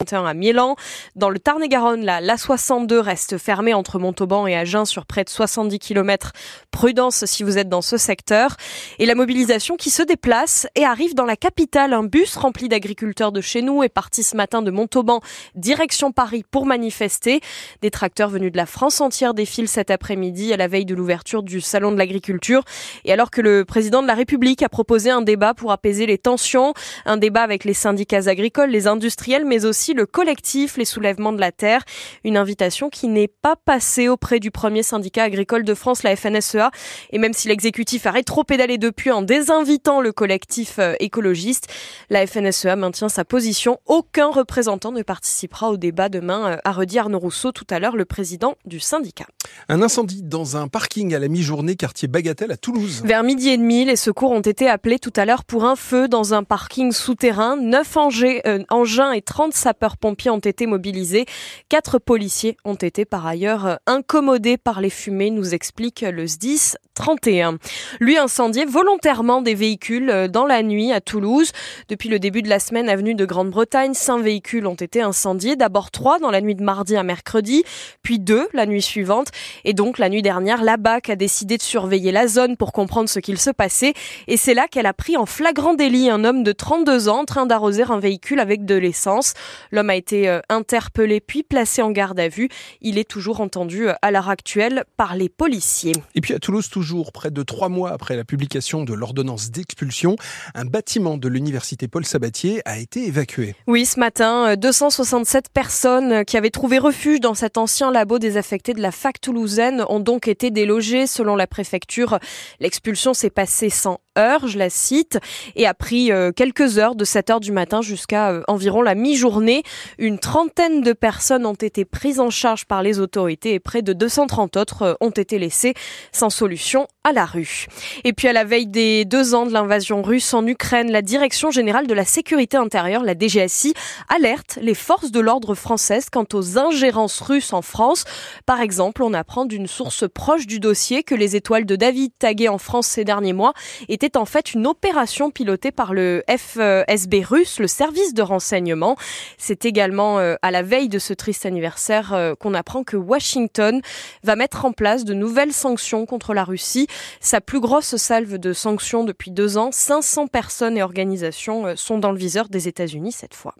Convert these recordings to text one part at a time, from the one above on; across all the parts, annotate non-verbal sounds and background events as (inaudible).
à. Dans le Tarn-et-Garonne, la l'A62 reste fermée entre Montauban et Agen sur près de 70 km. Prudence si vous êtes dans ce secteur. Et la mobilisation qui se déplace et arrive dans la capitale. Un bus rempli d'agriculteurs de chez nous est parti ce matin de Montauban, direction Paris pour manifester. Des tracteurs venus de la France entière défilent cet après-midi à la veille de l'ouverture du Salon de l'agriculture. Et alors que le président de la République a proposé un débat pour apaiser les tensions, un débat avec les syndicats agricoles, les industriels, mais aussi le collectif Les Soulèvements de la Terre. Une invitation qui n'est pas passée auprès du premier syndicat agricole de France, la FNSEA. Et même si l'exécutif a rétro-pédalé depuis en désinvitant le collectif euh, écologiste, la FNSEA maintient sa position. Aucun représentant ne participera au débat demain, euh, a redit Arnaud Rousseau tout à l'heure, le président du syndicat. Un incendie dans un parking à la mi-journée, quartier Bagatelle à Toulouse. Vers midi et demi, les secours ont été appelés tout à l'heure pour un feu dans un parking souterrain. Neuf euh, engins et 30 sapeurs sapeurs-pompiers ont été mobilisés. Quatre policiers ont été par ailleurs incommodés par les fumées, nous explique le SDIS 31. Lui incendié volontairement des véhicules dans la nuit à Toulouse. Depuis le début de la semaine, avenue de Grande-Bretagne, cinq véhicules ont été incendiés. D'abord trois dans la nuit de mardi à mercredi, puis deux la nuit suivante. Et donc la nuit dernière, la BAC a décidé de surveiller la zone pour comprendre ce qu'il se passait. Et c'est là qu'elle a pris en flagrant délit un homme de 32 ans en train d'arroser un véhicule avec de l'essence. L'homme a été euh, interpellé puis placé en garde à vue. Il est toujours entendu euh, à l'heure actuelle par les policiers. Et puis à Toulouse, toujours près de trois mois après la publication de l'ordonnance d'expulsion, un bâtiment de l'université Paul Sabatier a été évacué. Oui, ce matin, 267 euh, personnes qui avaient trouvé refuge dans cet ancien labo désaffecté de la fac toulousaine ont donc été délogées. Selon la préfecture, l'expulsion s'est passée sans heure, je la cite, et a pris quelques heures de 7 heures du matin jusqu'à environ la mi-journée. Une trentaine de personnes ont été prises en charge par les autorités et près de 230 autres euh, ont été laissées sans solution à la rue. Et puis à la veille des deux ans de l'invasion russe en Ukraine, la Direction générale de la sécurité intérieure, la DGSI, alerte les forces de l'ordre françaises quant aux ingérences russes en France. Par exemple, on apprend d'une source proche du dossier que les étoiles de David taguées en France ces derniers mois étaient en fait une opération pilotée par le FSB russe, le service de renseignement. C'est également euh, à la veille de ce triste anniversaire euh, qu'on apprend que Washington va mettre en place de nouvelles sanctions contre la Russie. Sa plus grosse salve de sanctions depuis deux ans, 500 personnes et organisations euh, sont dans le viseur des États-Unis cette fois.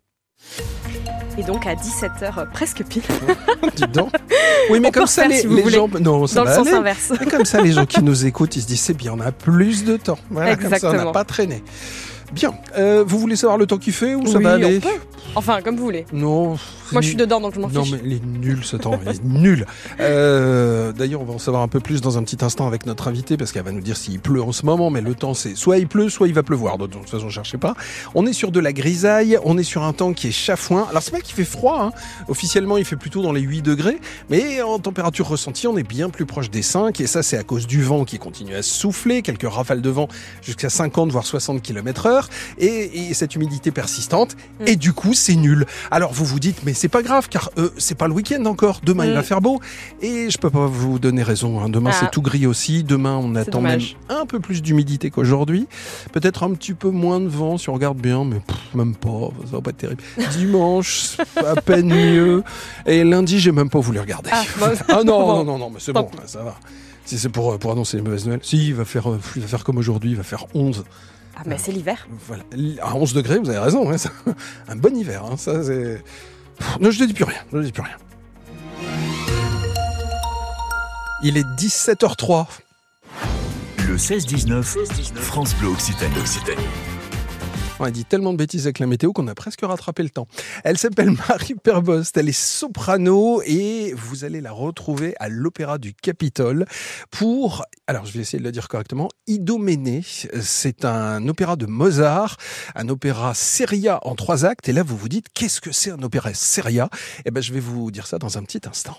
Et donc à 17h presque pile. Dis donc. (laughs) Oui, mais comme ça, les, gens. Non, ça Dans le sens inverse. Comme ça, les gens qui nous écoutent, ils se disent c'est bien, on a plus de temps. Voilà, Exactement. comme ça, on n'a pas traîné. Bien. vous voulez savoir le temps qu'il fait ou ça va aller Enfin, comme vous voulez. Non. Moi, je suis dedans, donc je m'en fiche. Non, mais il est nul ce temps. il est nul. Euh, D'ailleurs, on va en savoir un peu plus dans un petit instant avec notre invité, parce qu'elle va nous dire s'il pleut en ce moment. Mais le temps, c'est soit il pleut, soit il va pleuvoir. De toute façon, cherchez pas. On est sur de la grisaille. On est sur un temps qui est chafouin. Alors, c'est pas qu'il fait froid. Hein. Officiellement, il fait plutôt dans les 8 degrés. Mais en température ressentie, on est bien plus proche des 5. Et ça, c'est à cause du vent qui continue à souffler. Quelques rafales de vent jusqu'à 50, voire 60 km Et, et cette humidité persistante. Mm. Et du coup, c'est nul. Alors vous vous dites, mais c'est pas grave, car euh, c'est pas le week-end encore. Demain, il va mm. faire beau. Et je peux pas vous donner raison. Hein. Demain, c'est ah. tout gris aussi. Demain, on attend même un peu plus d'humidité qu'aujourd'hui. Peut-être un petit peu moins de vent si on regarde bien, mais même pas. Ça va pas être terrible. (laughs) Dimanche, à peine mieux. Et lundi, j'ai même pas voulu regarder. Ah, (laughs) ah non, non, non, non, mais c'est bon, ça va. Si c'est pour, pour annoncer les mauvaises nouvelles. Si, il va faire, euh, il va faire comme aujourd'hui, il va faire 11. Ah, mais c'est l'hiver. Voilà. À 11 degrés, vous avez raison. Hein, (laughs) un bon hiver. Hein, ça, c'est... Non, je ne dis plus rien. Je ne dis plus rien. Il est 17h03. Le 16-19, France Bleu Occitanie. Occitanie. On a dit tellement de bêtises avec la météo qu'on a presque rattrapé le temps. Elle s'appelle Marie Perbost, elle est soprano et vous allez la retrouver à l'Opéra du Capitole pour, alors je vais essayer de le dire correctement, Idoménée. C'est un opéra de Mozart, un opéra seria en trois actes. Et là, vous vous dites, qu'est-ce que c'est un opéra seria? Eh ben, je vais vous dire ça dans un petit instant.